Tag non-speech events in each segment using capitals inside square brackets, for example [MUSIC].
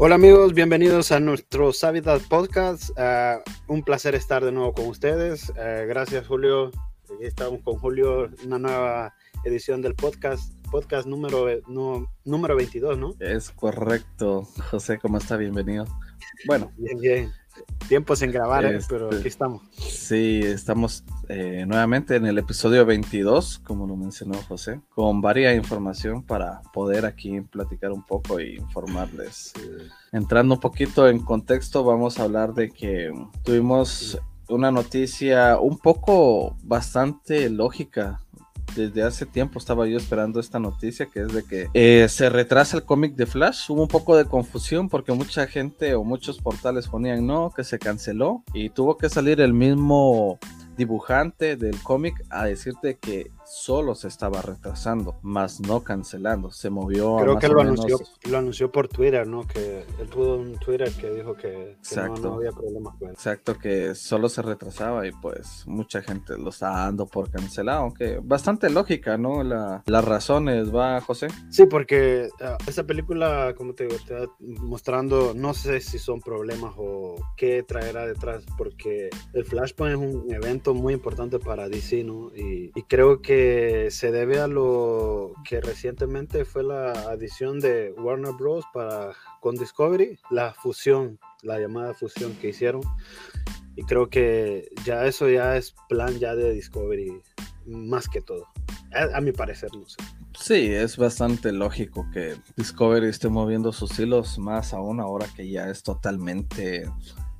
Hola amigos, bienvenidos a nuestro Sabitat Podcast. Uh, un placer estar de nuevo con ustedes. Uh, gracias Julio. Aquí estamos con Julio, una nueva edición del podcast, podcast número, no, número 22, ¿no? Es correcto. José, ¿cómo está? Bienvenido. Bueno. Bien, bien. Tiempo sin grabar, este, pero aquí estamos. Sí, estamos eh, nuevamente en el episodio 22, como lo mencionó José, con varia información para poder aquí platicar un poco e informarles. Entrando un poquito en contexto, vamos a hablar de que tuvimos una noticia un poco bastante lógica desde hace tiempo estaba yo esperando esta noticia, que es de que eh, se retrasa el cómic de Flash. Hubo un poco de confusión porque mucha gente o muchos portales ponían no, que se canceló y tuvo que salir el mismo dibujante del cómic a decirte que solo se estaba retrasando, más no cancelando. Se movió. Creo que lo, anunció, lo anunció por Twitter, ¿no? Que él tuvo un Twitter que dijo que, no, había problemas con Exacto, que solo se retrasaba y pues mucha gente lo está dando por cancelado, aunque bastante lógica, ¿no? La, las razones, ¿va, José? Sí, porque uh, esa película, como te digo, está mostrando, no sé si son problemas o qué traerá detrás, porque el Flashpoint es un evento muy importante para DC, ¿no? y, y creo que se debe a lo que recientemente fue la adición de Warner Bros. para con Discovery, la fusión, la llamada fusión que hicieron. Y creo que ya eso ya es plan ya de Discovery, más que todo. A, a mi parecer, no sé. Sí, es bastante lógico que Discovery esté moviendo sus hilos más aún ahora que ya es totalmente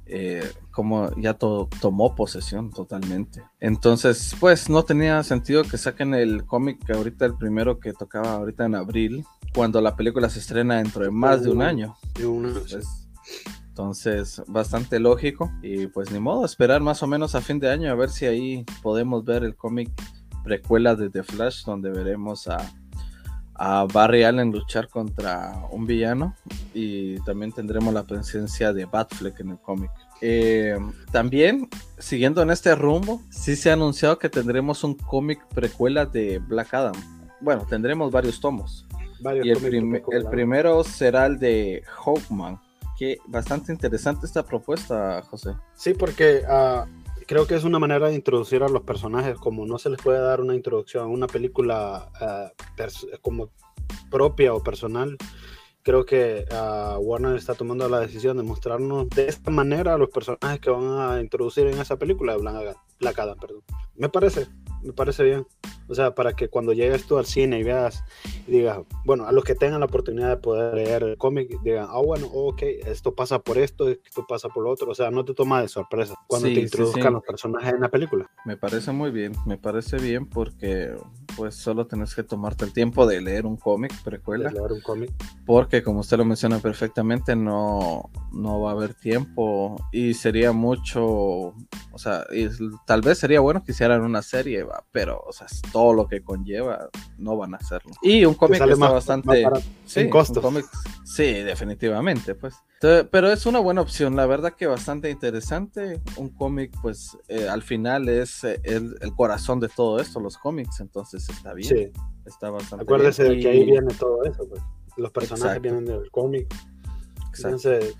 eh, como ya tomó posesión totalmente. Entonces, pues no tenía sentido que saquen el cómic que ahorita el primero que tocaba ahorita en abril, cuando la película se estrena dentro de más de un año. entonces, bastante lógico y pues ni modo, esperar más o menos a fin de año a ver si ahí podemos ver el cómic precuela de The Flash, donde veremos a a Barry Allen luchar contra un villano y también tendremos la presencia de Batfleck en el cómic. Eh, también, siguiendo en este rumbo, sí se ha anunciado que tendremos un cómic precuela de Black Adam. Bueno, tendremos varios tomos. y el, el, primero será el de Hawkman. Que bastante interesante esta propuesta, José. Sí, porque uh, creo que es una manera de introducir a los personajes, como no se les puede dar una introducción a una película uh, como propia o personal. Creo que uh, Warner está tomando la decisión de mostrarnos de esta manera a los personajes que van a introducir en esa película de Black Adam. Perdón. Me parece, me parece bien. O sea, para que cuando llegues tú al cine y veas y digas, bueno, a los que tengan la oportunidad de poder leer el cómic, digan, ah, bueno, ok, esto pasa por esto, esto pasa por lo otro. O sea, no te toma de sorpresa cuando te introduzcan los personajes en la película. Me parece muy bien, me parece bien porque pues solo tenés que tomarte el tiempo de leer un cómic precuela. leer un cómic. Porque como usted lo menciona perfectamente, no, no va a haber tiempo y sería mucho, o sea, tal vez sería bueno que hicieran una serie, pero, o sea, todo lo que conlleva, no van a hacerlo. Y un cómic está bastante... sin costo. sí, definitivamente, pues. pero es una buena opción, la verdad que bastante interesante. Un cómic, pues, eh, al final es eh, el, corazón de todo esto, los cómics, entonces está bien. Sí. Está bastante Acuérdese de que ahí viene todo eso, pues. Los personajes vienen del cómic. Entonces,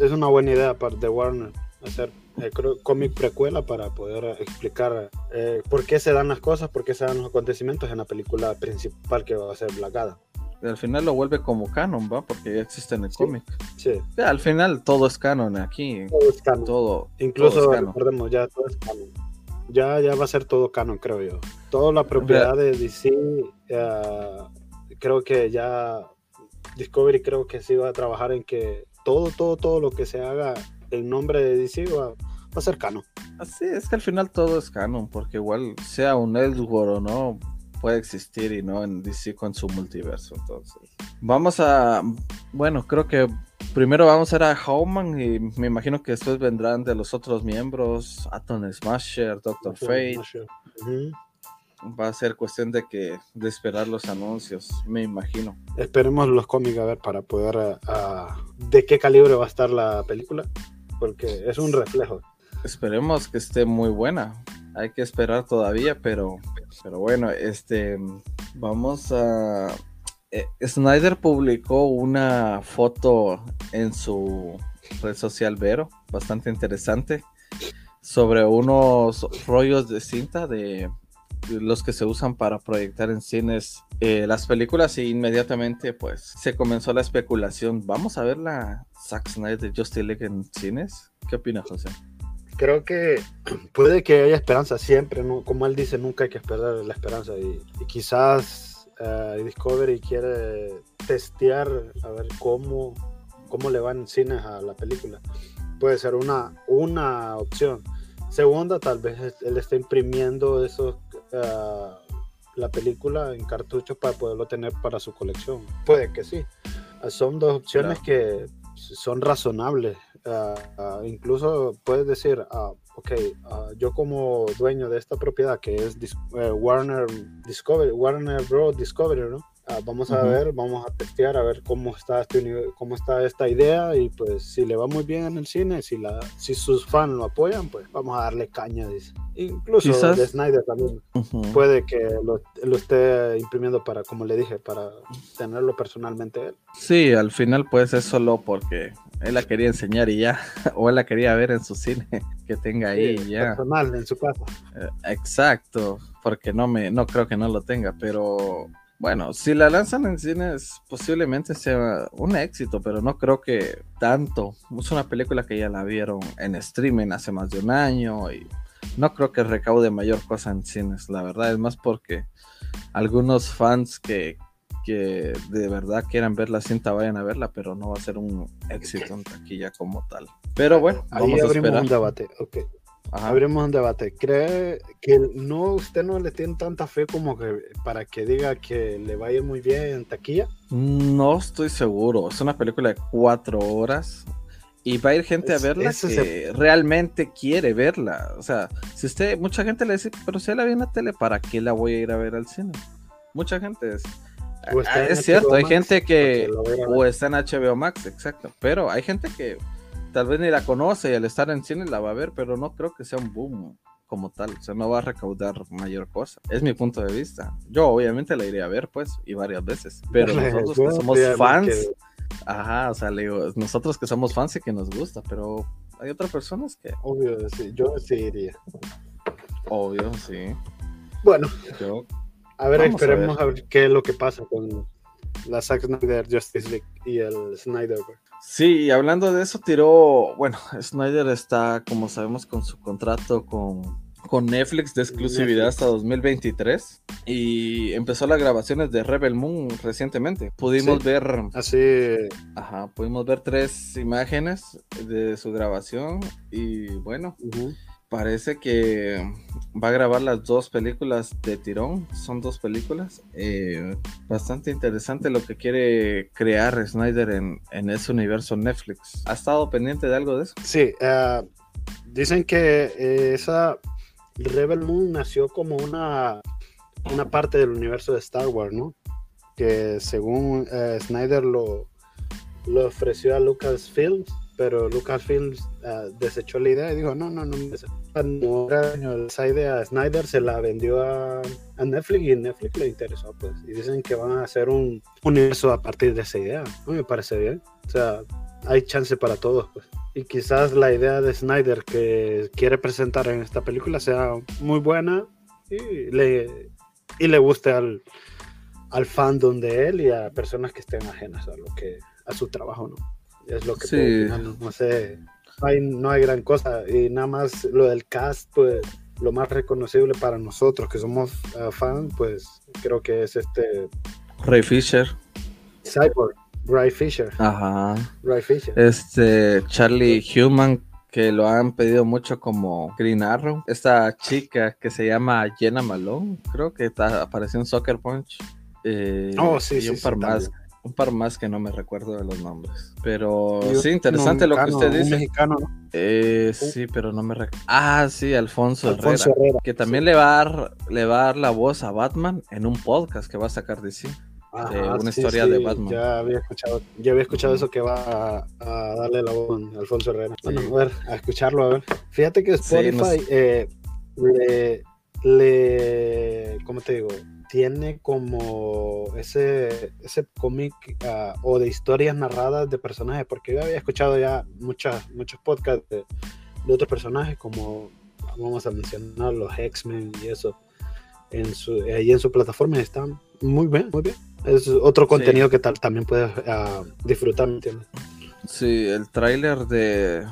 es una buena idea de Warner hacer el cómic precuela para poder explicar eh, por qué se dan las cosas, por qué se dan los acontecimientos en la película principal que va a ser Black Adam. Al final lo vuelve como canon, ¿va? Porque ya existe en el cómic. Sí. al final todo es canon aquí. Todo es canon. Todo. Incluso, recordemos, ya todo es canon. Ya, ya va a ser todo canon, creo yo. Toda la propiedad de DC, eh, creo que ya Discovery creo que sí va a trabajar en que todo, todo, todo lo que se haga en nombre de DC va, a ser canon. Así es que al final todo es canon, porque igual sea un Elseworld o no, puede existir y no en DC con su multiverso. Entonces, vamos a. Bueno, creo que primero vamos a ir a Howman y me imagino que después vendrán de los otros miembros: Atom Smasher, Doctor Fate. Va a ser cuestión de que de esperar los anuncios, me imagino. Esperemos los cómics a ver para poder de qué calibre va a estar la película porque es un reflejo. Esperemos que esté muy buena. Hay que esperar todavía, pero, pero bueno, este, vamos a, eh, Snyder publicó una foto en su red social Vero, bastante interesante, sobre unos rollos de cinta de los que se usan para proyectar en cines eh, las películas y inmediatamente pues se comenzó la especulación. ¿Vamos a ver la Zack Snyder Justice League en cines? ¿Qué opinas, José? Creo que [CLEARS THROAT] puede que haya esperanza siempre, ¿no? como él dice, nunca hay que perder la esperanza y, quizás uh, Discovery quiere testear a ver cómo, cómo le van en cines a la película. Puede ser una, una opción. Segunda, tal vez él esté imprimiendo esos uh, la película en cartucho para poderlo tener para su colección. Puede que sí. Son dos opciones que son razonables. Uh, incluso puedes decir, uh, ok, yo como dueño de esta propiedad que es eh, Warner Discovery, Warner Bros. Discovery, ¿no? Ah, vamos a ver, vamos a testear a ver cómo está este cómo está esta idea y pues si le va muy bien en el cine, si la si sus fans lo apoyan, pues vamos a darle caña, dice. Incluso de Snyder también puede que lo, lo, esté imprimiendo para, como le dije, para tenerlo personalmente él. Sí, al final pues es solo porque él la quería enseñar y ya, [LAUGHS] o él la quería ver en su cine, [LAUGHS] que tenga ahí y ya. Personal, en su casa. Eh, exacto, porque no me, no creo que no lo tenga, pero bueno, si la lanzan en cines, posiblemente sea un éxito, pero no creo que tanto. Es una película que ya la vieron en streaming hace más de un año y no creo que recaude mayor cosa en cines. La verdad es más porque algunos fans que, que de verdad quieran ver la cinta vayan a verla, pero no va a ser un éxito en taquilla como tal. Pero bueno, vamos a esperar. un debate. Okay. Abrimos un debate. ¿Cree que no usted no le tiene tanta fe como que para que diga que le vaya muy bien en taquilla? No estoy seguro. Es una película de cuatro horas y va a ir gente a verla que realmente quiere verla. O sea, si usted, mucha gente le dice, pero si la vi en la tele, ¿para qué la voy a ir a ver al cine? Mucha gente es. Ah, es cierto, hay gente que o está en HBO Max, exacto, pero hay gente que tal vez ni la conoce y al estar en cine la va a ver, pero no creo que sea un boom como tal, o sea, no va a recaudar mayor cosa. Es mi punto de vista. Yo obviamente la iré a ver, pues, y varias veces, pero nosotros que somos fans, ajá, o sea, nosotros que somos fans y que nos gusta, pero hay otras personas que... Obvio, sí, yo sí iría. Obvio, sí. Bueno, a ver, esperemos a ver. qué es lo que pasa con la Zack Snyder Justice League y el Snyder. Sí, hablando de eso, tiró, bueno, Snyder está, como sabemos, con su contrato con, con Netflix de exclusividad hasta 2023 y empezó las grabaciones de Rebel Moon recientemente. Pudimos ver, así, ajá, pudimos ver tres imágenes de su grabación y bueno, parece que va a grabar las dos películas de tirón. Son dos películas. Eh, bastante interesante lo que quiere crear Snyder en, ese universo Netflix. ¿Ha estado pendiente de algo de eso? Sí. Eh, dicen que eh, esa Rebel Moon nació como una, una parte del universo de Star Wars, ¿no? Que según Snyder lo, lo ofreció a Lucasfilms pero Lucasfilms uh, desechó la idea y dijo, no, no, no, esa idea Snyder se la vendió a, Netflix y Netflix le interesó, pues, y dicen que van a hacer un universo a partir de esa idea, no me parece bien, o sea, hay chance para todos, pues, y quizás la idea de Snyder que quiere presentar en esta película sea muy buena y le, y le guste al, al fandom de él y a personas que estén ajenas a lo que a su trabajo, ¿no? Es lo que sí. no sé, no hay, no hay gran cosa. Y nada más lo del cast, pues lo más reconocible para nosotros que somos uh, fans, pues creo que es este... Ray Fisher. Cyborg, Ray Fisher. Ajá. Ray Fisher. Este, Charlie Human, que lo han pedido mucho como Green Arrow. Esta chica que se llama Jenna Malone, creo que está, apareció en Soccer Punch. Eh, oh, sí, y un par más un par más que no me recuerdo de los nombres. Pero sí, interesante lo que usted dice. mexicano, eh, sí, pero no me recuerdo. Ah, sí, Alfonso, Herrera, Que también le, va a dar, le va a dar la voz a Batman en un podcast que va a sacar de sí. una historia de Batman. Ya había escuchado, ya había escuchado eso que va a, darle la voz a Alfonso Herrera. Bueno, a ver, a escucharlo, a ver. Fíjate que Spotify eh, le, le, ¿cómo te digo? Tiene como ese, ese cómic ah, o de historias narradas de personajes, porque yo había escuchado ya muchas, muchos podcasts de, de otros personajes, como vamos a mencionar los X-Men y eso, en su, ahí en su plataforma están muy bien, muy bien. Es otro contenido que tal, también puedes uh, disfrutar, ¿me entiendes? Sí, el tráiler de,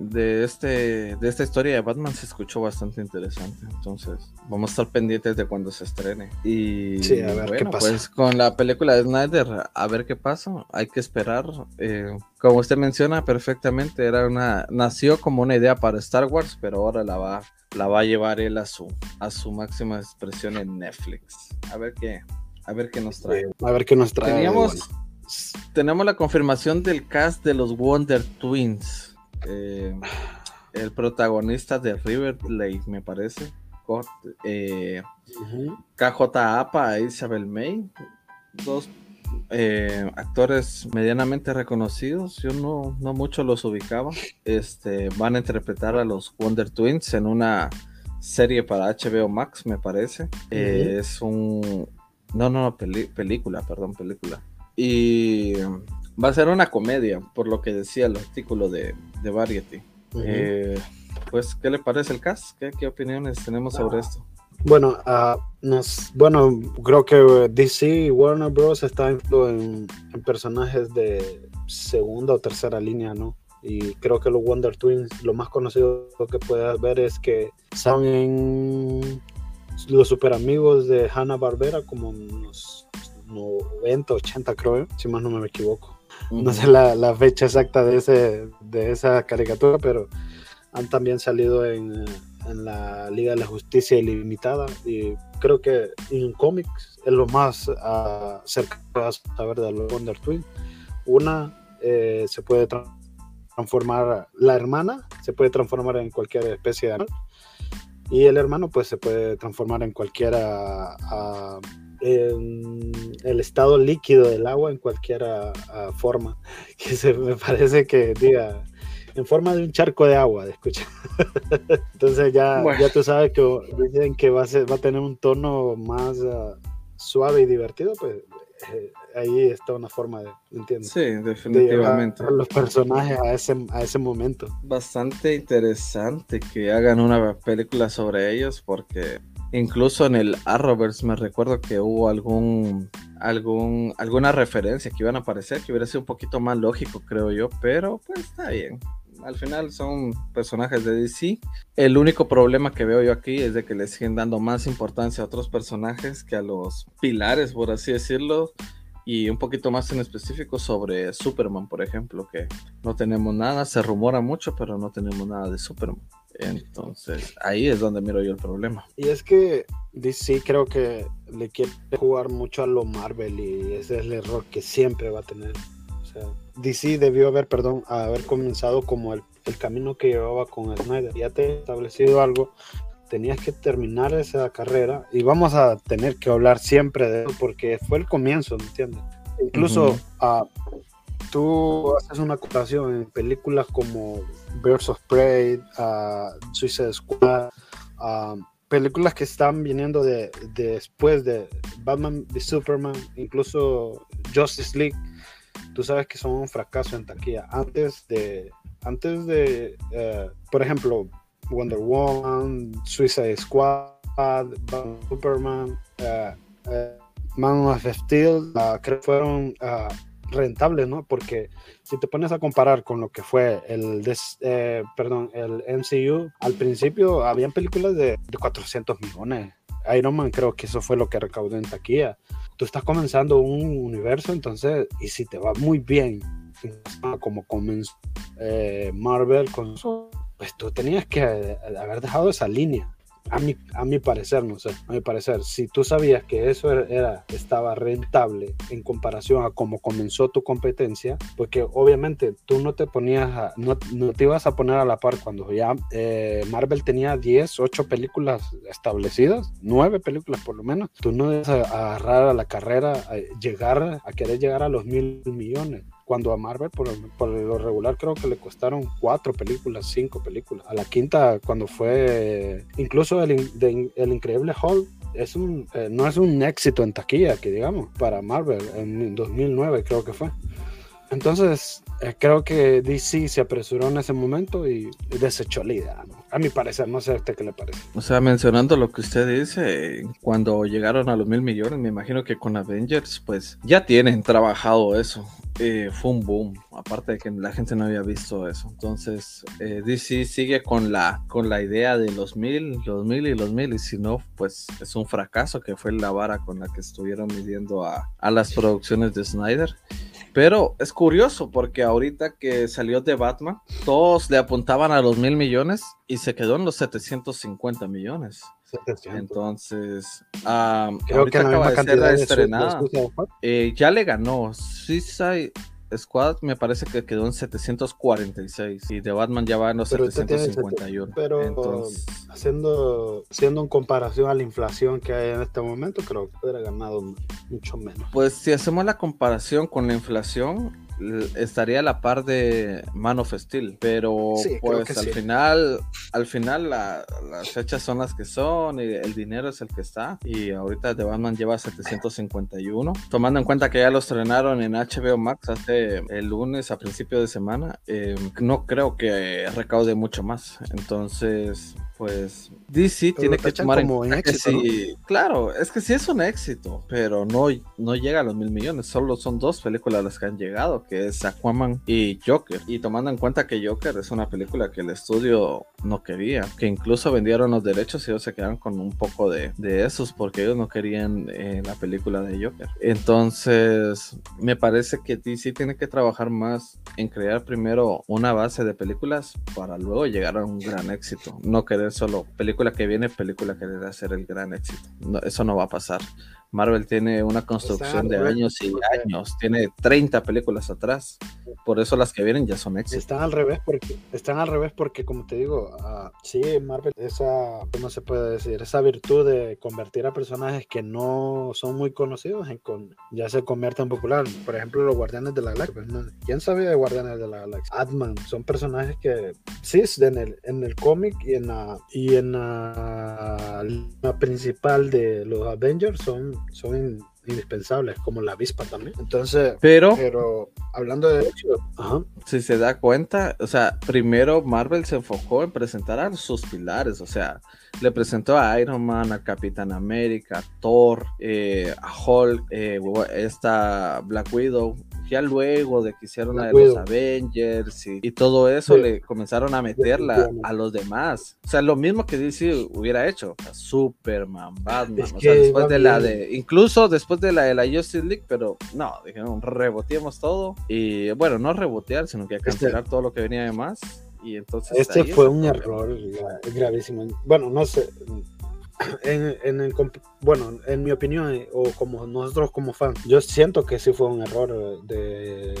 de, este, de esta historia de Batman se escuchó bastante interesante. Entonces, vamos a estar pendientes de cuando se estrene. Y sí, a ver bueno, qué pasa. pues con la película de Snyder, a ver qué pasa. Hay que esperar. Eh, como usted menciona perfectamente, era una, nació como una idea para Star Wars, pero ahora la va, la va a llevar él a su, a su máxima expresión en Netflix. A ver qué, a ver qué nos trae. A ver qué nos trae. Teníamos, bueno. tenemos la confirmación del cast de los Wonder Twins. Eh, el protagonista de River Plate, me parece. Eh, uh -huh. KJ Apa e Isabel May, dos eh, actores medianamente reconocidos. Yo no, no mucho los ubicaba. Este, van a interpretar a los Wonder Twins en una serie para HBO Max, me parece. Uh -huh. es un. No, no, peli película, perdón, película. Y va a ser una comedia, por lo que decía el artículo de, de Variety. Uh -huh. eh, pues, ¿qué le parece el cast? ¿Qué, qué opiniones tenemos sobre ah. esto? Bueno, uh, nos, bueno, creo que DC y Warner Bros. están en, en, personajes de segunda o tercera línea, ¿no? Y creo que los Wonder Twins, lo más conocido que puedes ver es que son en los super amigos de Hanna Barbera, como unos 90, 80 creo, si más no me equivoco. No sé la, fecha exacta de, ese, de esa caricatura, pero han también salido en, en, la Liga de la Justicia Ilimitada y creo que en cómics es lo más uh, cercano a saber de los Wonder Twins. Una eh, se puede transformar, la hermana se puede transformar en cualquier especie de animal y el hermano pues se puede transformar en cualquier uh, en el estado líquido del agua en cualquier uh, forma [LAUGHS] que se me parece que diga en forma de un charco de agua, escucha. [LAUGHS] Entonces ya, bueno. ya tú sabes que dicen que va a, ser, va a tener un tono más uh, suave y divertido, pues eh, ahí está una forma de, ¿entiendes? Sí, definitivamente. De los personajes a ese, a ese momento. Bastante interesante que hagan una película sobre ellos porque incluso en el Arrowverse me recuerdo que hubo algún algún alguna referencia que iban a aparecer que hubiera sido un poquito más lógico creo yo pero pues está bien al final son personajes de DC. El único problema que veo yo aquí es de que le siguen dando más importancia a otros personajes que a los pilares, por así decirlo. Y un poquito más en específico sobre Superman, por ejemplo, que no tenemos nada, se rumora mucho, pero no tenemos nada de Superman. Entonces, ahí es donde miro yo el problema. Y es que DC creo que le quiere jugar mucho a lo Marvel y ese es el error que siempre va a tener. O sea, DC debió haber, perdón, haber comenzado como el, el camino que llevaba con Snyder. Ya te he establecido algo, tenías que terminar esa carrera y vamos a tener que hablar siempre de eso porque fue el comienzo, ¿me entiendes? Incluso uh -huh. uh, tú haces una comparación en películas como Birds of Prey, uh, Suicide Squad, películas que están viniendo de, de después de Batman v Superman, incluso Justice League tú sabes que son un fracaso en taquilla. Antes de, antes de, uh, por ejemplo, Wonder Woman, Suicide Squad, Batman, Superman, uh, uh, Man of Steel, creo que fueron rentables, ¿no? Porque si te pones a comparar con lo que fue el, des, eh, perdón, el MCU, al principio habían películas de, de 400 millones. Iron Man creo que eso fue lo que recaudó en taquilla tú estás comenzando un universo, entonces, y si te va muy bien, como comenzó eh, Marvel con pues tú tenías que haber dejado esa línea. A mi, a mi parecer, no sé, a mi parecer, si tú sabías que eso era, estaba rentable en comparación a cómo comenzó tu competencia, porque obviamente tú no te ponías, a, no, no, te ibas a poner a la par cuando ya eh, Marvel tenía 10, 8 películas establecidas, 9 películas por lo menos, tú no a agarrar a la carrera, a llegar, a querer llegar a los mil millones cuando a Marvel por, por, lo regular creo que le costaron cuatro películas, cinco películas. A la quinta, cuando fue incluso el, de, el Increíble Hulk, es un, eh, no es un éxito en taquilla, que digamos, para Marvel en 2009 creo que fue. Entonces, eh, creo que DC se apresuró en ese momento y desechó la idea, A mi parecer, no sé a usted qué le parece. O sea, mencionando lo que usted dice, cuando llegaron a los mil millones, me imagino que con Avengers, pues ya tienen trabajado eso. Eh, fue un boom, aparte de que la gente no había visto eso. Entonces, eh, DC sigue con la, con la idea de los mil, los mil y los mil, y si no, pues es un fracaso que fue la vara con la que estuvieron midiendo a, a las producciones de Snyder. Pero es curioso porque ahorita que salió de Batman, todos le apuntaban a los mil millones y se quedó en los 750 millones. Entonces, creo que la misma cantidad de estrenada. Eh, ya le ganó. Suicide Squad me parece que quedó en 746 y de Batman ya va en los 751. Pero haciendo, haciendo en comparación a la inflación que hay en este momento, creo que hubiera ganado mucho menos. Pues si hacemos la comparación con la inflación, estaría a la par de Man of Steel, pero pues al final, al final las fechas son las que son y el dinero es el que está. Y ahorita The Batman lleva 751, tomando en cuenta que ya lo estrenaron en HBO Max hace el lunes a principio de semana, eh, no creo que recaude mucho más, entonces pues DC tiene que tomar en cuenta claro, es que sí es un éxito, pero no, no llega a los mil millones, solo son dos películas las que han llegado, que es Aquaman y Joker. Y tomando en cuenta que Joker es una película que el estudio no quería, que incluso vendieron los derechos y ellos se quedaron con un poco de, esos porque ellos no querían eh, la película de Joker. Entonces, me parece que DC tiene que trabajar más en crear primero una base de películas para luego llegar a un gran éxito, no querer solo película que viene, película que debe ser el gran éxito. eso no va a pasar. Marvel tiene una construcción de años y años, tiene 30 películas atrás, por eso las que vienen ya son éxitos. Están al revés porque, están al revés porque como te digo, uh, sí, Marvel, esa, ¿cómo se puede decir? Esa virtud de convertir a personajes que no son muy conocidos en con, ya se convierten en popular. Por ejemplo, los Guardianes de la Galaxia. ¿Quién sabía de Guardianes de la Galaxia? Atman, son personajes que sí, en el, en el cómic y en la, y en la, la principal de los Avengers son son indispensables, como la avispa también. Entonces, pero, pero hablando de si se da cuenta, o sea, primero Marvel se enfocó en presentar a sus pilares, o sea, le presentó a Iron Man, a Capitán América, a Thor, eh, a Hulk, eh, esta Black Widow, ya luego de que hicieron la de los Avengers y, todo eso, le comenzaron a meterla a los demás. O sea, lo mismo que DC hubiera hecho. Superman, Batman, o sea, después de la de, incluso después de la de la Justice League, pero no, dijeron, reboteemos todo. Y bueno, no rebotear, sino que este cancelar todo lo que venía de más. Y entonces. Este fue un error gravísimo. Bueno, no sé en, el, bueno, en mi opinión, eh, o como nosotros como fans, yo siento que sí fue un error eh, de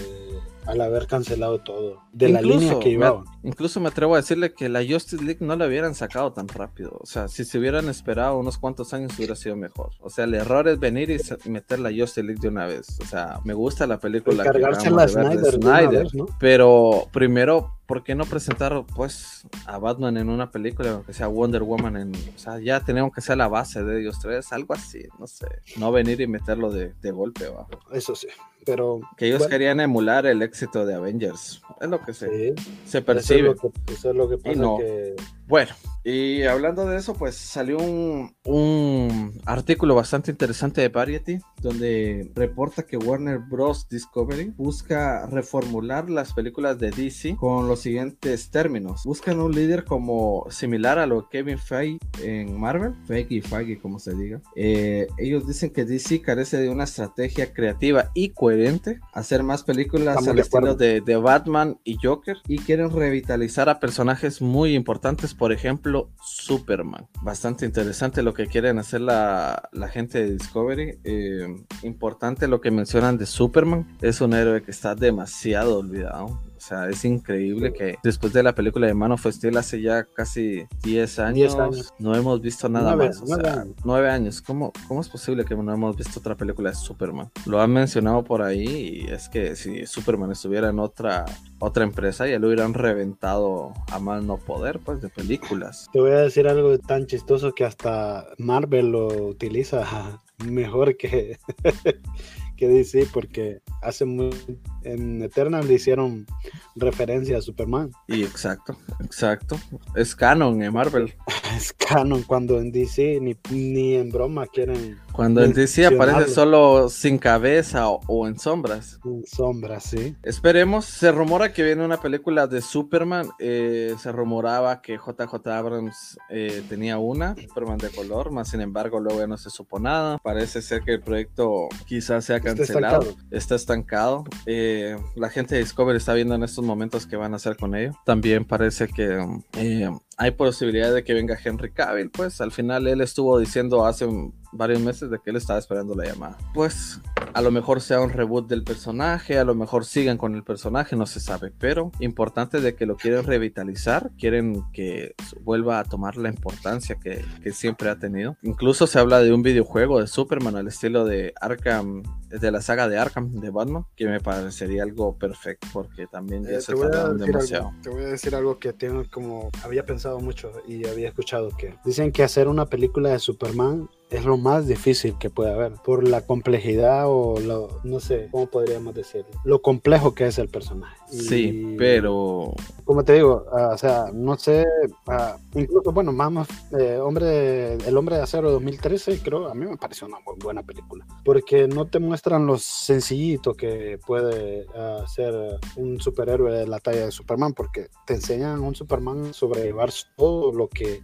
al haber cancelado todo de la línea que iba incluso me atrevo a decirle que la Justice League no la hubieran sacado tan rápido. O sea, si se hubieran esperado unos cuantos años hubiera sido mejor. O sea, el error es venir y meter la Justice League de una vez. O sea, me gusta la película que la Snyder, pero primero ¿por qué no presentar pues a Batman en una película, aunque sea Wonder Woman en, o sea, ya tenemos que ser la base de ellos tres, algo así, no sé, no venir y meterlo de, de golpe, ¿va? Eso sí pero... Que ellos querían emular el éxito de Avengers, es lo que se, se percibe. Eso es lo que, pasa que... Bueno, y hablando de eso, pues salió un, un, artículo bastante interesante de Variety, donde reporta que Warner Bros. Discovery busca reformular las películas de DC con los siguientes términos. Buscan un líder como similar a lo Kevin Feige en Marvel, Feige y Feige como se diga. Eh, ellos dicen que DC carece de una estrategia creativa y coherente, hacer más películas al estilo de, de Batman y Joker, y quieren revitalizar a personajes muy importantes, por ejemplo, Superman. Bastante interesante lo que quieren hacer la, gente de Discovery. Eh, importante lo que mencionan de Superman. Es un héroe que está demasiado olvidado. O sea, es increíble que después de la película de Man of Steel hace ya casi 10 años, años. no hemos visto nada más. O nueve sea, años. nueve años. ¿Cómo, ¿Cómo es posible que no hemos visto otra película de Superman? Lo han mencionado por ahí y es que si Superman estuviera en otra, otra empresa ya lo hubieran reventado a más no poder, pues, de películas. Te voy a decir algo tan chistoso que hasta Marvel lo utiliza [LAUGHS] mejor que, que DC porque hace muy en Eternal le hicieron referencia a Superman. Y exacto, exacto. Es canon en Marvel. [LAUGHS] Es canon cuando en DC ni, ni en broma quieren Cuando en DC aparece solo sin cabeza o, o en sombras. sombras, sí. Esperemos, se rumora que viene una película de Superman, eh, se rumoraba que JJ Abrams eh, tenía una, Superman de color, más sin embargo luego ya no se supo nada, parece ser que el proyecto quizás sea Está cancelado, estancado. está estancado, Eh, la gente de Discovery está viendo en estos momentos qué van a hacer con ello, también parece que eh, hay posibilidad de que venga Henry Cavill, pues al final él estuvo diciendo hace varios meses de que él estaba esperando la llamada. Pues a lo mejor sea un reboot del personaje, a lo mejor sigan con el personaje, no se sabe, pero importante de que lo quieren revitalizar, quieren que vuelva a tomar la importancia que, que siempre ha tenido. Incluso se habla de un videojuego de Superman al estilo de Arkham, de la saga de Arkham de Batman, que me parecería algo perfecto porque también ya Eh, se tardaron demasiado. algo, te voy a decir algo que tengo como había pensado mucho y había escuchado que dicen que hacer una película de Superman es lo más difícil que puede haber por la complejidad o lo, no sé cómo podríamos decirlo lo complejo que es el personaje. Sí, Y, pero como te digo ah, o sea no sé ah, incluso bueno más eh, hombre el hombre de acero 2013 creo a mí me pareció una muy buena película porque no te muestran lo sencillito que puede ah, ser un superhéroe de la talla de Superman porque te enseñan un Superman sobrellevar todo lo que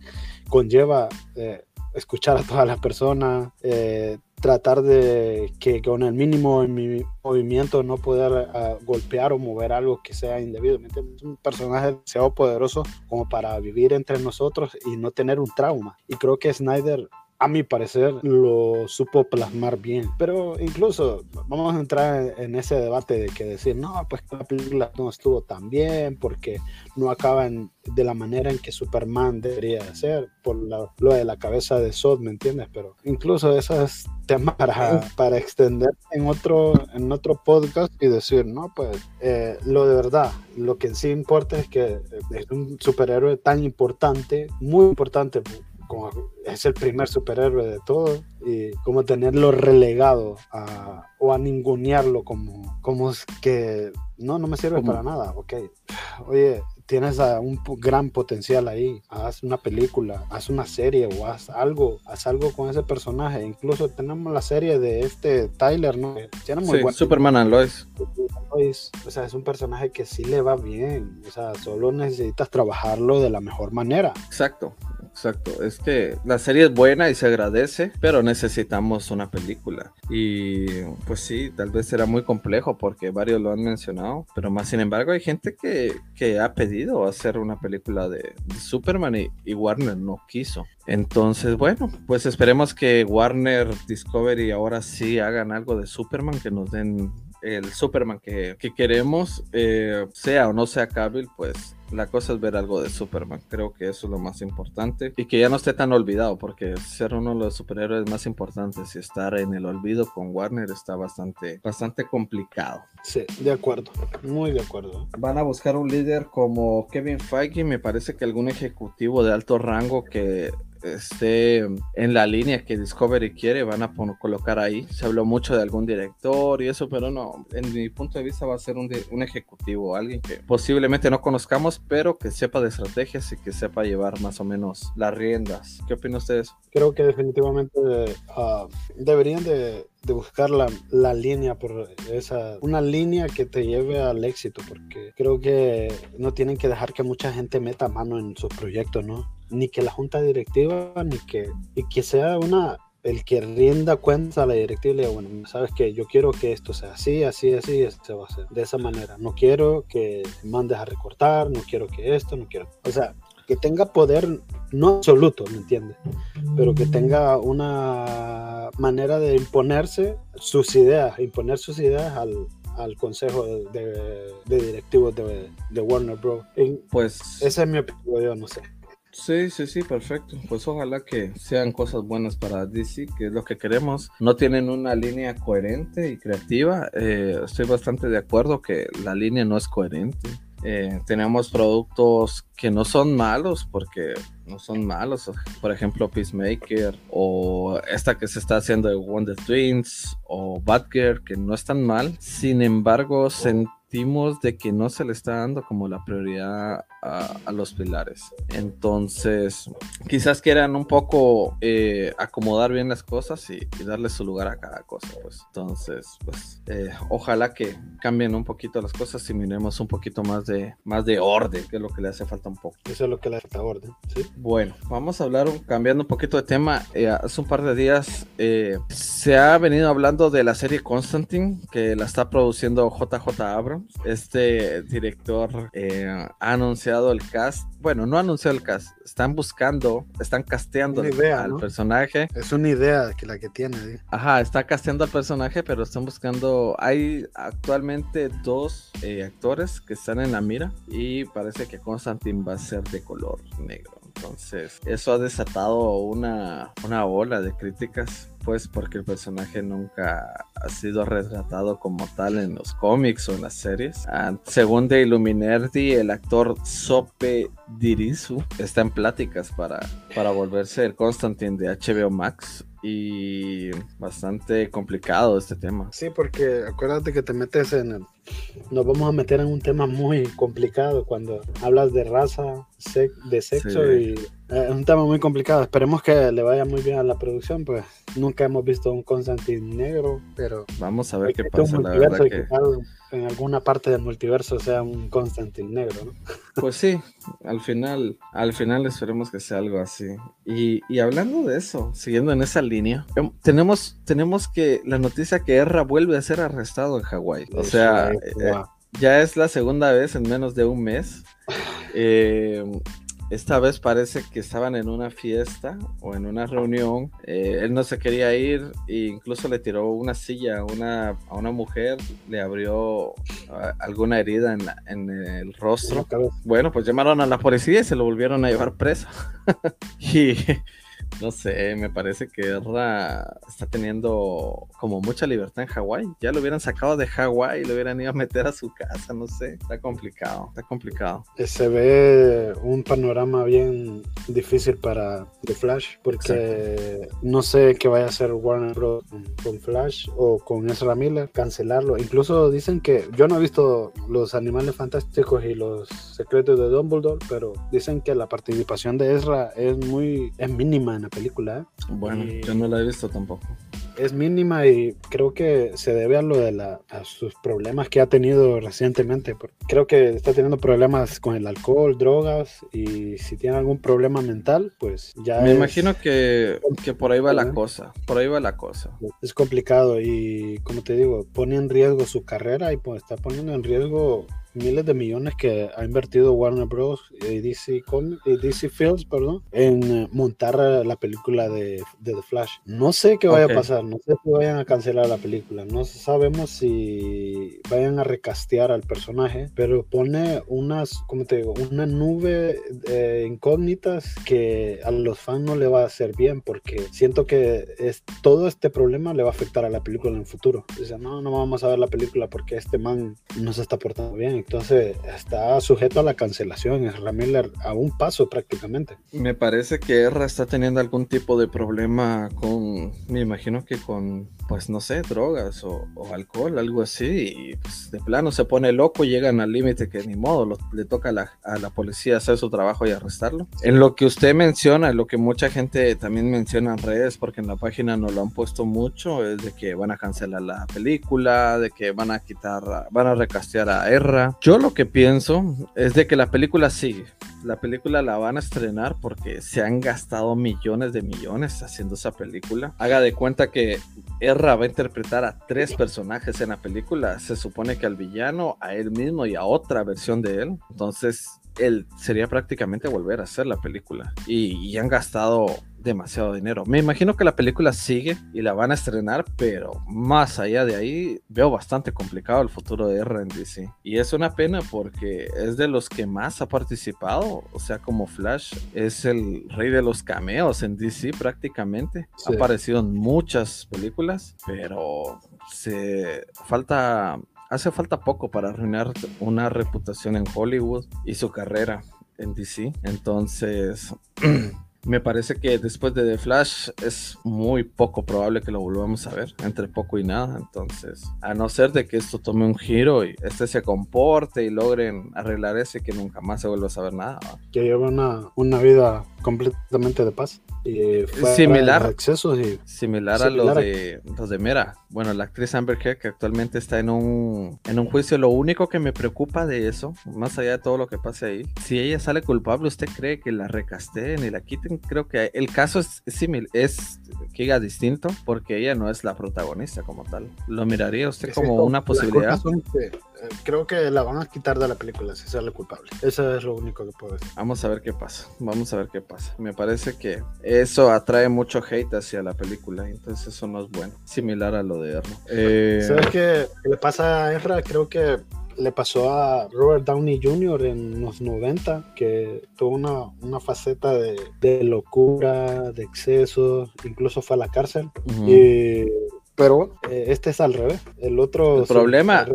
conlleva eh, escuchar a todas las personas, eh, tratar de que con el mínimo en mi movimiento no poder ah, golpear o mover algo que sea indebido. ¿me un personaje demasiado poderoso como para vivir entre nosotros y no tener un trauma. Y creo que Snyder a mi parecer lo supo plasmar bien. Pero incluso vamos a entrar en ese debate de que decir, no, pues la película no estuvo tan bien porque no acaba en- de la manera en que Superman debería de ser, por la- lo de la cabeza de Sod, ¿me entiendes? Pero incluso eso es tema para, para extender en otro, en otro podcast y decir, no, pues eh, lo de verdad, lo que sí importa es que es un superhéroe tan importante, muy importante, como es el primer superhéroe de todo y como tenerlo relegado a, o a ningunearlo como, como es que no, no me sirve para nada, ok. Oye, tienes a un gran potencial ahí, haz una película, haz una serie o haz algo, haz algo con ese personaje. Incluso tenemos la serie de este Tyler, ¿no? Tiene muy sí, buen Superman and Lois. Lois, o sea, es un personaje que sí le va bien, o sea, solo necesitas trabajarlo de la mejor manera. Exacto, exacto. Es que la serie es buena y se agradece, pero necesitamos una película. Y pues sí, tal vez será muy complejo porque varios lo han mencionado, pero más sin embargo hay gente que, que ha pedido hacer una película de, Superman y Warner no quiso. Entonces, bueno, pues esperemos que Warner Discovery ahora sí hagan algo de Superman, que nos den el Superman que, que queremos, eh, sea o no sea Cavill, pues la cosa es ver algo de Superman. Creo que eso es lo más importante. Y que ya no esté tan olvidado, porque ser uno de los superhéroes más importantes y estar en el olvido con Warner está bastante, bastante complicado. Sí, de acuerdo, muy de acuerdo. Van a buscar un líder como Kevin Feige, me parece que algún ejecutivo de alto rango que esté en la línea que Discovery quiere, van a colocar ahí. Se habló mucho de algún director y eso, pero no, en mi punto de vista va a ser un, un ejecutivo, alguien que posiblemente no conozcamos, pero que sepa de estrategias y que sepa llevar más o menos las riendas. ¿Qué opina usted de eso? Creo que definitivamente ah, deberían de, de buscar la, la línea por esa, una línea que te lleve al éxito, porque creo que no tienen que dejar que mucha gente meta mano en sus proyectos, ¿no? Ni que la junta directiva, ni que, y que sea una, el que rienda cuenta a la directiva y le diga, bueno, sabes que yo quiero que esto sea así, así, así, se va a hacer de esa manera. No quiero que mandes a recortar, no quiero que esto, no quiero. O sea, que tenga poder no absoluto, ¿me entiendes? Pero que tenga una manera de imponerse sus ideas, imponer sus ideas al, al consejo de, directivos de, Warner Bros. pues esa es mi opinión, yo no sé. Sí, sí, sí, perfecto. Pues ojalá que sean cosas buenas para DC, que es lo que queremos. No tienen una línea coherente y creativa. Eh, estoy bastante de acuerdo que la línea no es coherente. Eh, tenemos productos que no son malos porque no son malos. Por ejemplo, Peacemaker o esta que se está haciendo de Wonder Twins o Batgirl que no están mal. Sin embargo, sentimos de que no se le está dando como la prioridad a, los pilares. Entonces, quizás quieran un poco eh, acomodar bien las cosas y, darle su lugar a cada cosa. Pues. Entonces, pues, eh, ojalá que cambien un poquito las cosas y miremos un poquito más de, más de orden, que es lo que le hace falta un poco. Eso es lo que le hace falta orden, ¿sí? Bueno, vamos a hablar, cambiando un poquito de tema. Eh, hace un par de días se ha venido hablando de la serie Constantine, que la está produciendo JJ Abrams. Este director ha anunciado el cast. Bueno, no ha anunciado el cast. Están buscando, están casteando al personaje. Es una idea que la que tiene. Ajá, está casteando al personaje, pero están buscando. Hay actualmente dos eh, actores que están en la mira y parece que Constantine va a ser de color negro. Entonces, eso ha desatado una, una ola de críticas pues porque el personaje nunca ha sido retratado como tal en los cómics o en las series. Ah, según de Illuminerdi, el actor Sope Dirisu está en pláticas para, para volverse el Constantine de HBO Max y bastante complicado este tema. Sí, porque acuérdate que te metes en el... Nos vamos a meter en un tema muy complicado cuando hablas de raza, de sexo y es un tema muy complicado. Esperemos que le vaya muy bien a la producción, pues nunca hemos visto un Constantine negro, pero vamos a ver qué pasa. La verdad que... En alguna parte del multiverso sea un Constantine negro, ¿no? Pues sí, al final, al final esperemos que sea algo así. Y, y hablando de eso, siguiendo en esa línea, em, tenemos, tenemos que la noticia que Erra vuelve a ser arrestado en Hawái. O sea, eh, ya es la segunda vez en menos de un mes. [LAUGHS] Eh, esta vez parece que estaban en una fiesta o en una reunión. Eh, él no se quería ir e incluso le tiró una silla a una, a una mujer, le abrió ah, alguna herida en, en el rostro. Bueno, pues llamaron a la policía y se lo volvieron a llevar preso. [LAUGHS] y no sé, me parece que Erra está teniendo como mucha libertad en Hawái. Ya lo hubieran sacado de Hawái y lo hubieran ido a meter a su casa, no sé. Está complicado, está complicado. Se ve un panorama bien difícil para The Flash porque no sé qué vaya a hacer Warner Bros. con Flash o con Ezra Miller, cancelarlo. Incluso dicen que yo no he visto los animales fantásticos y los secretos de Dumbledore, pero dicen que la participación de Ezra es muy es mínima en la película. ¿eh? Bueno, yo no la he visto tampoco es mínima y creo que se debe a lo de la, a sus problemas que ha tenido recientemente. Creo que está teniendo problemas con el alcohol, drogas y si tiene algún problema mental, pues ya. Me imagino que, que, por ahí va la cosa. Por ahí va la cosa. Es complicado y, como te digo, pone en riesgo su carrera y pues, está poniendo en riesgo miles de millones que ha invertido Warner Bros. y DC, y DC Films perdón, en eh, montar la película de, de, The Flash. No sé qué vaya a pasar, no sé si vayan a cancelar la película, no sabemos si vayan a recastear al personaje, pero pone unas, como te digo, una nube de incógnitas que a los fans no le va a hacer bien porque siento que es, todo este problema le va a afectar a la película en el futuro. Dice, no, no vamos a ver la película porque este man no se está portando bien entonces está sujeto a la cancelación. Es Miller a un paso prácticamente. Me parece que Erra está teniendo algún tipo de problema con, me imagino que con, pues no sé, drogas o, alcohol, algo así. Y pues de plano se pone loco, llegan al límite que ni modo, le toca a la, a la, policía hacer su trabajo y arrestarlo. En lo que usted menciona, lo que mucha gente también menciona en redes, porque en la página no lo han puesto mucho, es de que van a cancelar la película, de que van a quitar, van a recastear a Erra yo lo que pienso es de que la película sigue. La película la van a estrenar porque se han gastado millones de millones haciendo esa película. Haga de cuenta que Erra va a interpretar a tres personajes en la película. Se supone que al villano, a él mismo y a otra versión de él. Entonces, él sería prácticamente volver a hacer la película. Y, y han gastado demasiado dinero. Me imagino que la película sigue y la van a estrenar, pero más allá de ahí veo bastante complicado el futuro de R en DC. Y es una pena porque es de los que más ha participado, o sea, como Flash es el rey de los cameos en DC prácticamente. Ha aparecido en muchas películas, pero se falta hace falta poco para arruinar una reputación en Hollywood y su carrera en DC. Entonces, [CLEARS THROAT] me parece que después de The Flash es muy poco probable que lo volvamos a ver, entre poco y nada. Entonces, a no ser de que esto tome un giro y este se comporte y logren arreglar ese que nunca más se vuelva a saber nada. Que lleva una, una vida completamente de paz. Y similar, y, similar, a los de, los de Mera. Bueno, la actriz Amber Heard que actualmente está en un, en un juicio, lo único que me preocupa de eso, más allá de todo lo que pase ahí, si ella sale culpable, ¿usted cree que la recasteen y la quiten? Creo que el caso es similar, es que diga distinto, porque ella no es la protagonista como tal. ¿Lo miraría usted como una posibilidad? Creo que la van a quitar de la película si sale culpable. Eso es lo único que puedo decir. Vamos a ver qué pasa. Vamos a ver qué pasa. Me parece que eso atrae mucho hate hacia la película. Entonces eso no es bueno. Similar a lo de Erno. Eh... ¿Sabes qué le pasa a Ezra? Creo que le pasó a Robert Downey Jr. en los 90, que tuvo una, una faceta de, de, locura, de exceso, incluso fue a la cárcel. y, pero eh, este es al revés. El otro... El problema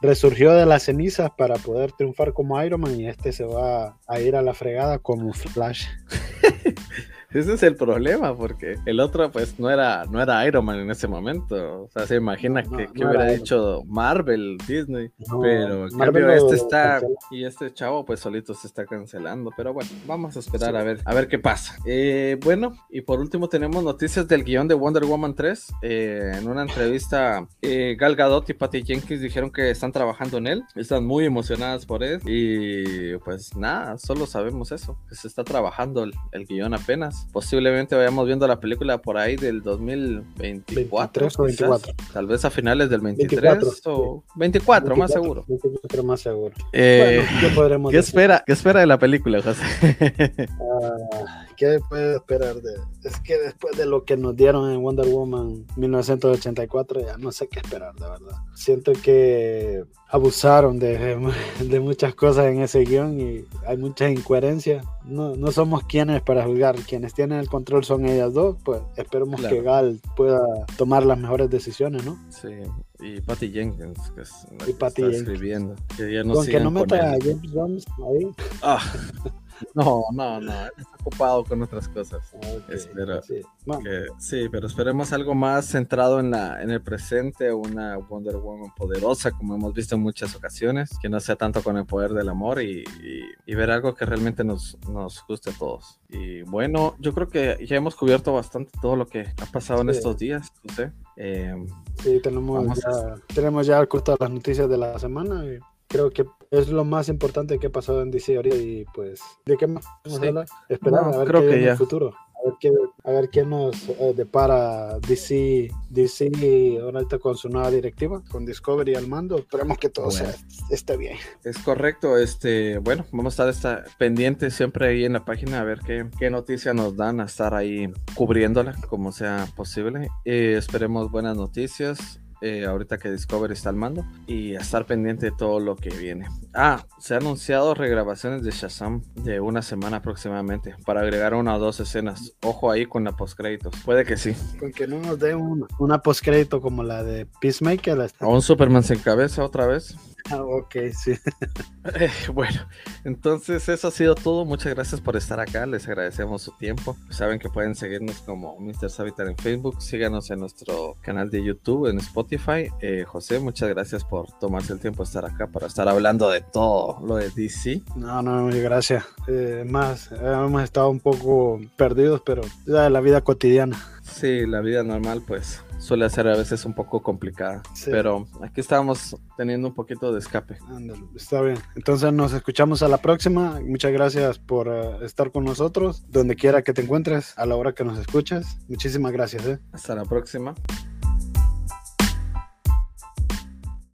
resurgió de las cenizas para poder triunfar como Iron Man y este se va a ir a la fregada como Flash. [LAUGHS] Ese es el problema, porque el otro pues no era, no era Iron Man en ese momento. O sea, se imagina que, hubiera dicho Marvel, Disney. pero en cambio este está, y este chavo pues solito se está cancelando. Pero bueno, vamos a esperar a ver, a ver qué pasa. Eh, bueno, y por último tenemos noticias del guion de Wonder Woman 3. Eh, en una entrevista, eh, Gal Gadot y Patty Jenkins dijeron que están trabajando en él. Están muy emocionadas por él. Y pues nada, solo sabemos eso, que se está trabajando el, el guion apenas posiblemente vayamos viendo la película por ahí del 2024. o 24. Tal vez a finales del 23 o 24, más seguro. 24 más seguro. Eh, ¿qué, espera, ¿Qué espera de la película, José? Ah, ¿Qué puede esperar de.? Es que después de lo que nos dieron en Wonder Woman 1984, ya no sé qué esperar, de verdad. Siento que abusaron de, de muchas cosas en ese guion y hay muchas incoherencias. No, no somos quienes para juzgar. Quienes tienen el control son ellas dos. Pues esperemos que Gal pueda tomar las mejores decisiones, ¿no? Sí. Y Patty Jenkins, que es la que está escribiendo. Que ya no Con que no meta a James Jones ahí. Ah. [LAUGHS] No, no, no, está ocupado con otras cosas. sí. pero esperemos algo más centrado en, la, en el presente, una Wonder Woman poderosa, como hemos visto en muchas ocasiones, que no sea tanto con el poder del amor y, ver algo que realmente nos, nos guste a todos. Y bueno, yo creo que ya hemos cubierto bastante todo lo que ha pasado en estos días, José. Eh, sí, tenemos ya, tenemos ya las noticias de la semana. Y creo que es lo más importante que ha pasado en DC ahorita y pues de qué más vamos a hablar esperar a ver qué que en el futuro a ver qué, a ver qué nos eh, depara DC DC ahorita con su nueva directiva con Discovery al mando. Esperemos que todo sea, esté bien. Es correcto este bueno vamos a estar pendientes siempre ahí en la página a ver qué, qué noticia nos dan a estar ahí cubriéndola como sea posible. Eh, esperemos buenas noticias eh, ahorita que Discovery está al mando y a estar pendiente de todo lo que viene. Ah, se han anunciado regrabaciones de Shazam de una semana aproximadamente para agregar una o dos escenas. Ojo ahí con la postcréditos. Puede que sí. Con que no nos dé una, una postcrédito como la de Peacemaker. O un Superman sin cabeza otra vez. Ah, ok, sí. [LAUGHS] Eh, bueno, entonces eso ha sido todo. Muchas gracias por estar acá. Les agradecemos su tiempo. Saben que pueden seguirnos como Mr. Savitar en Facebook. Síganos en nuestro canal de YouTube, en Spotify. Eh, José, muchas gracias por tomarse el tiempo de estar acá para estar hablando de todo lo de DC. No, no, gracias. Eh, más, hemos estado un poco perdidos, pero ya la vida cotidiana. Sí, la vida normal, pues suele ser a veces un poco complicada. Pero aquí estamos teniendo un poquito de escape. está bien. Entonces nos escuchamos a la próxima. Muchas gracias por eh, estar con nosotros, donde quiera que te encuentres, a la hora que nos escuchas. Muchísimas gracias. ¿eh? Hasta la próxima.